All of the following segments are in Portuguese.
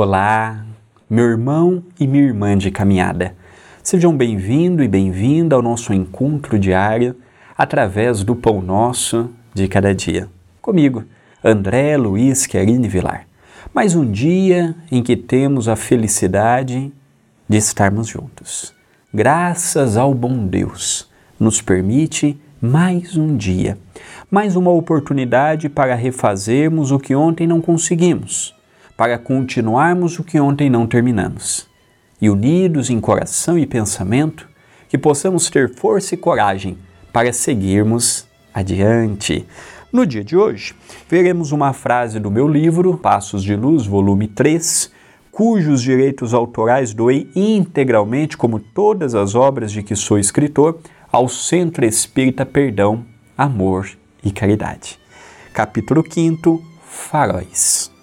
Olá, meu irmão e minha irmã de caminhada. Sejam bem-vindo e bem-vinda ao nosso encontro diário através do Pão Nosso de cada dia. Comigo, André Luiz Querine Vilar. Mais um dia em que temos a felicidade de estarmos juntos. Graças ao bom Deus, nos permite mais um dia, mais uma oportunidade para refazermos o que ontem não conseguimos para continuarmos o que ontem não terminamos. E unidos em coração e pensamento, que possamos ter força e coragem para seguirmos adiante. No dia de hoje, veremos uma frase do meu livro, Passos de Luz, volume 3, cujos direitos autorais doei integralmente, como todas as obras de que sou escritor, ao Centro Espírita Perdão, Amor e Caridade. Capítulo 5 Faróis.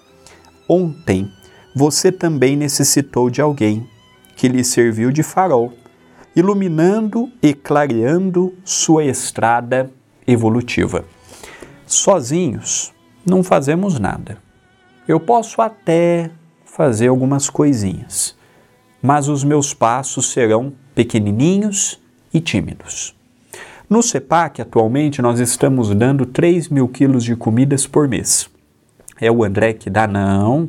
Ontem você também necessitou de alguém que lhe serviu de farol, iluminando e clareando sua estrada evolutiva. Sozinhos não fazemos nada. Eu posso até fazer algumas coisinhas, mas os meus passos serão pequenininhos e tímidos. No CEPAC, atualmente, nós estamos dando 3 mil quilos de comidas por mês. É o André que dá não?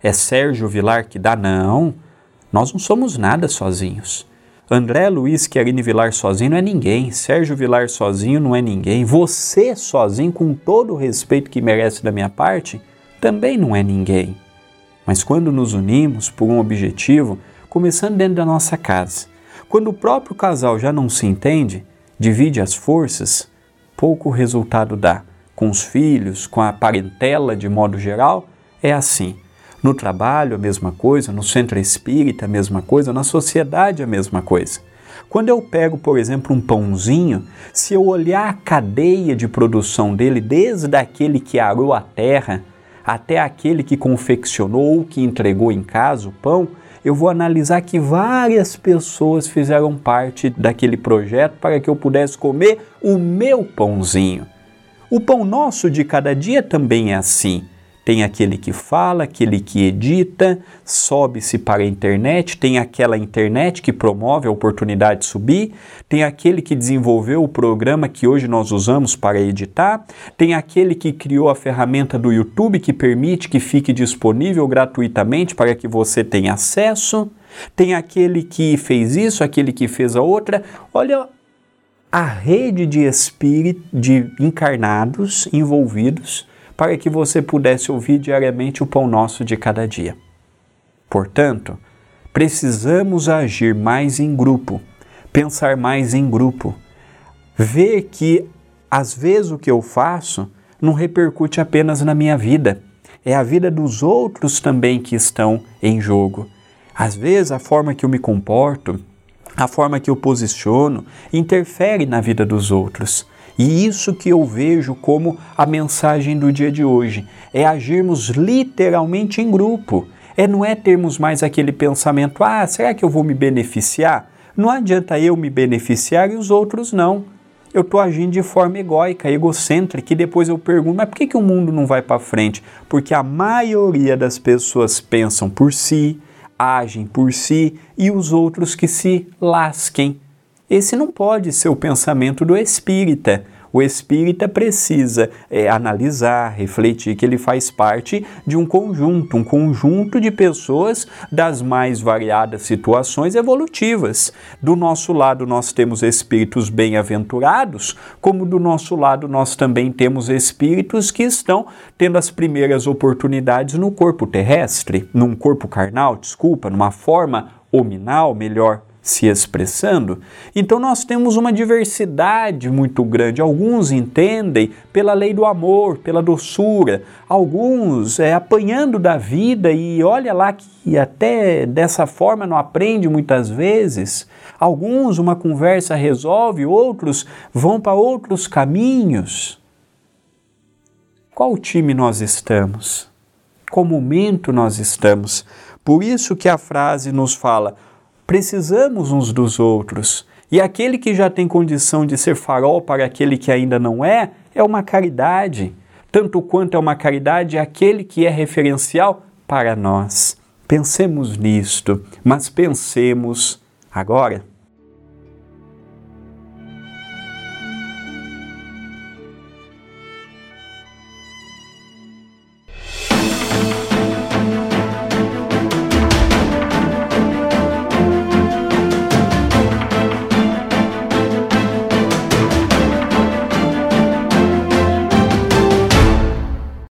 É Sérgio Vilar que dá não? Nós não somos nada sozinhos. André Luiz Querine Vilar sozinho não é ninguém. Sérgio Vilar sozinho não é ninguém. Você sozinho, com todo o respeito que merece da minha parte, também não é ninguém. Mas quando nos unimos por um objetivo, começando dentro da nossa casa, quando o próprio casal já não se entende, divide as forças, pouco resultado dá com os filhos, com a parentela de modo geral, é assim. No trabalho, a mesma coisa, no centro espírita, a mesma coisa, na sociedade, a mesma coisa. Quando eu pego, por exemplo, um pãozinho, se eu olhar a cadeia de produção dele, desde aquele que arou a terra até aquele que confeccionou ou que entregou em casa o pão, eu vou analisar que várias pessoas fizeram parte daquele projeto para que eu pudesse comer o meu pãozinho. O pão nosso de cada dia também é assim. Tem aquele que fala, aquele que edita, sobe-se para a internet, tem aquela internet que promove a oportunidade de subir, tem aquele que desenvolveu o programa que hoje nós usamos para editar, tem aquele que criou a ferramenta do YouTube que permite que fique disponível gratuitamente para que você tenha acesso, tem aquele que fez isso, aquele que fez a outra. Olha a rede de espíritos, de encarnados envolvidos, para que você pudesse ouvir diariamente o pão nosso de cada dia. Portanto, precisamos agir mais em grupo, pensar mais em grupo, ver que às vezes o que eu faço não repercute apenas na minha vida, é a vida dos outros também que estão em jogo. Às vezes a forma que eu me comporto, a forma que eu posiciono interfere na vida dos outros. E isso que eu vejo como a mensagem do dia de hoje é agirmos literalmente em grupo. É não é termos mais aquele pensamento: "Ah, será que eu vou me beneficiar?" Não adianta eu me beneficiar e os outros não. Eu estou agindo de forma egóica, egocêntrica, e depois eu pergunto, mas por que, que o mundo não vai para frente? Porque a maioria das pessoas pensam por si, agem por si e os outros que se lasquem. Esse não pode ser o pensamento do espírita. O espírita precisa é, analisar, refletir que ele faz parte de um conjunto, um conjunto de pessoas das mais variadas situações evolutivas. Do nosso lado, nós temos espíritos bem-aventurados, como do nosso lado, nós também temos espíritos que estão tendo as primeiras oportunidades no corpo terrestre, num corpo carnal, desculpa, numa forma hominal, melhor se expressando. Então nós temos uma diversidade muito grande. Alguns entendem pela lei do amor, pela doçura, alguns é, apanhando da vida e olha lá que até dessa forma não aprende muitas vezes. Alguns uma conversa resolve, outros vão para outros caminhos. Qual time nós estamos? Qual momento nós estamos? Por isso que a frase nos fala: precisamos uns dos outros. E aquele que já tem condição de ser farol para aquele que ainda não é, é uma caridade. Tanto quanto é uma caridade aquele que é referencial para nós. Pensemos nisto, mas pensemos agora.